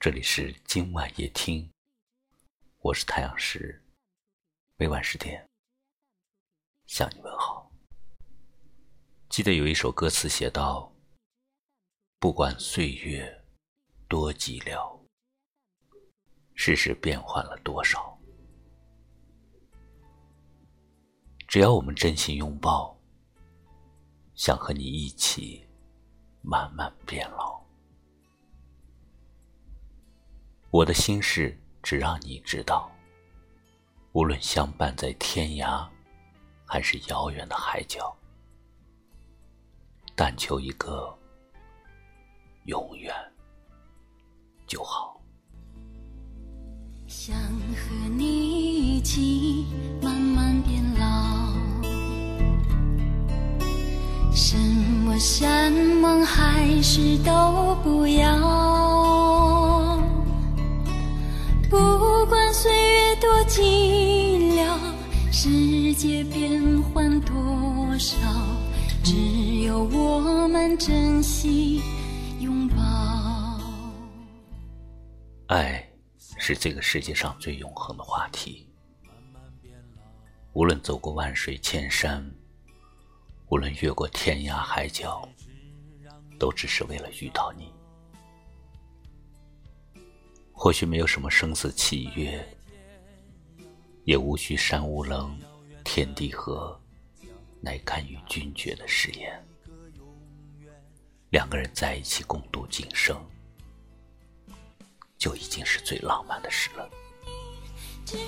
这里是今晚夜听，我是太阳石，每晚十点向你问好。记得有一首歌词写道：“不管岁月多寂寥，世事变换了多少，只要我们真心拥抱，想和你一起慢慢变老。”我的心事只让你知道，无论相伴在天涯，还是遥远的海角，但求一个永远就好。想和你一起慢慢变老，什么山盟海誓都不要。不管岁月多寂寥，世界变换多少，只有我们珍惜拥抱。爱是这个世界上最永恒的话题。无论走过万水千山，无论越过天涯海角，都只是为了遇到你。或许没有什么生死契约，也无需山无棱，天地合，乃堪与君绝的誓言。两个人在一起共度今生，就已经是最浪漫的事了。亲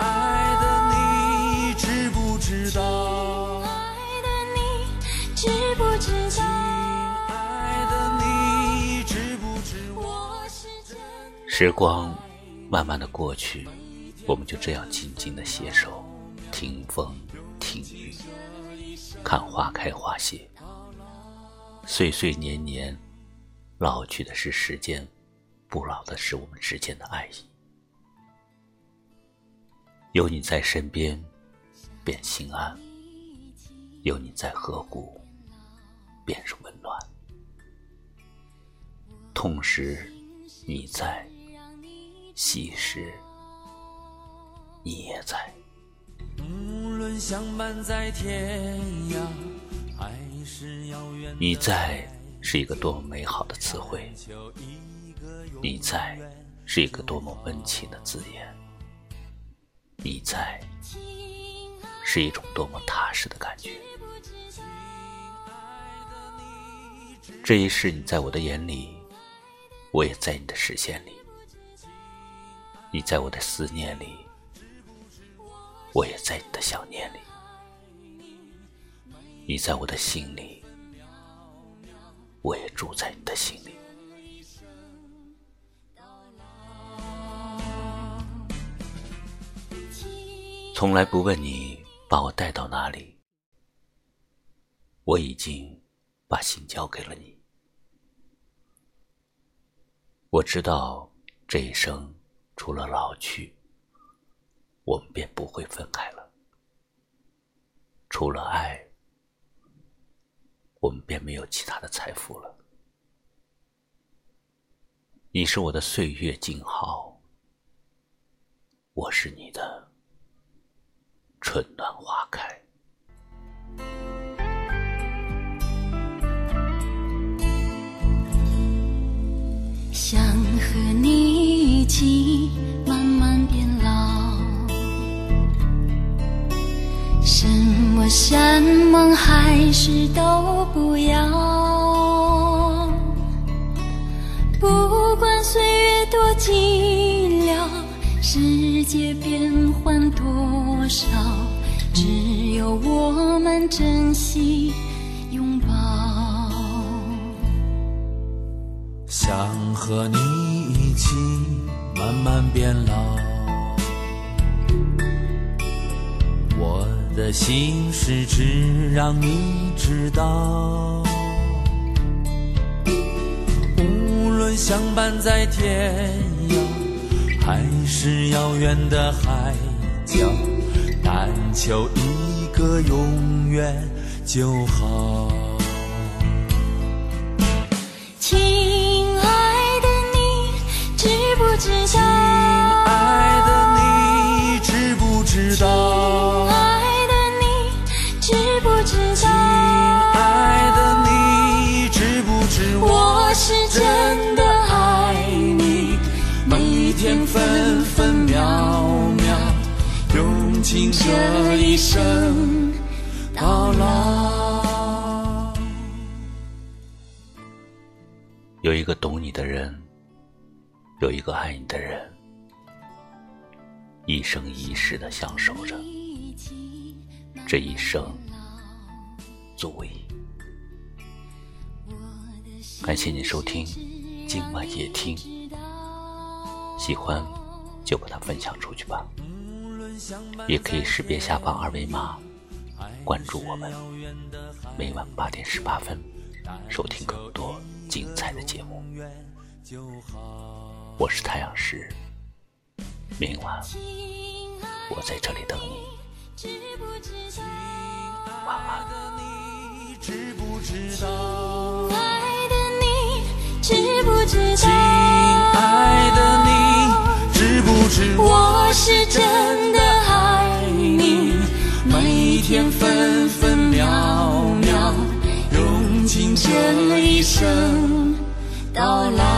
爱的你，知不知道？亲爱的你，知不知时光慢慢的过去，我们就这样静静的携手，听风听雨，看花开花谢。岁岁年年，老去的是时间，不老的是我们之间的爱意。有你在身边，便心安；有你在河谷，便是温暖。痛时，你在。昔时，你也在。无论相伴在天涯，还是遥远你在是一个多么美好的词汇，你在是一个多么温情的字眼，你在是一种多么踏实的感觉。这一世，你在我的眼里，我也在你的视线里。你在我的思念里，我也在你的想念里；你在我的心里，我也住在你的心里。从来不问你把我带到哪里，我已经把心交给了你。我知道这一生。除了老去，我们便不会分开了；除了爱，我们便没有其他的财富了。你是我的岁月静好，我是你的春暖花开。想和你山盟海誓都不要。不管岁月多寂寥，世界变幻多少，只有我们珍惜拥抱。想和你一起慢慢变老，的心事只让你知道。无论相伴在天涯，还是遥远的海角，但求一个永远就好。亲爱的你知不知我是真的爱你？每一天分分秒秒用尽这一生到老。有一个懂你的人有一个爱你的人一生一世的相守着。这一生足矣。感谢你收听今晚夜听，喜欢就把它分享出去吧，也可以识别下方二维码关注我们，每晚八点十八分收听更多精彩的节目。我是太阳石，明晚我在这里等你，晚安。知不知道？亲爱的你知不知亲？爱的你，知不知我是真的爱你，每天分分秒秒，用尽这一生到老。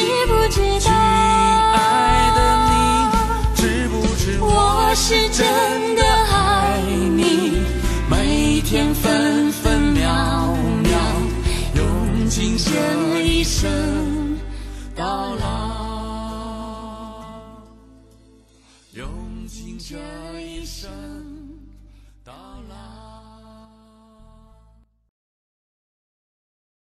知不知道？爱的你，知不知？我是真的爱你，每天分分秒秒，用尽这一生到老，用尽这一生到老。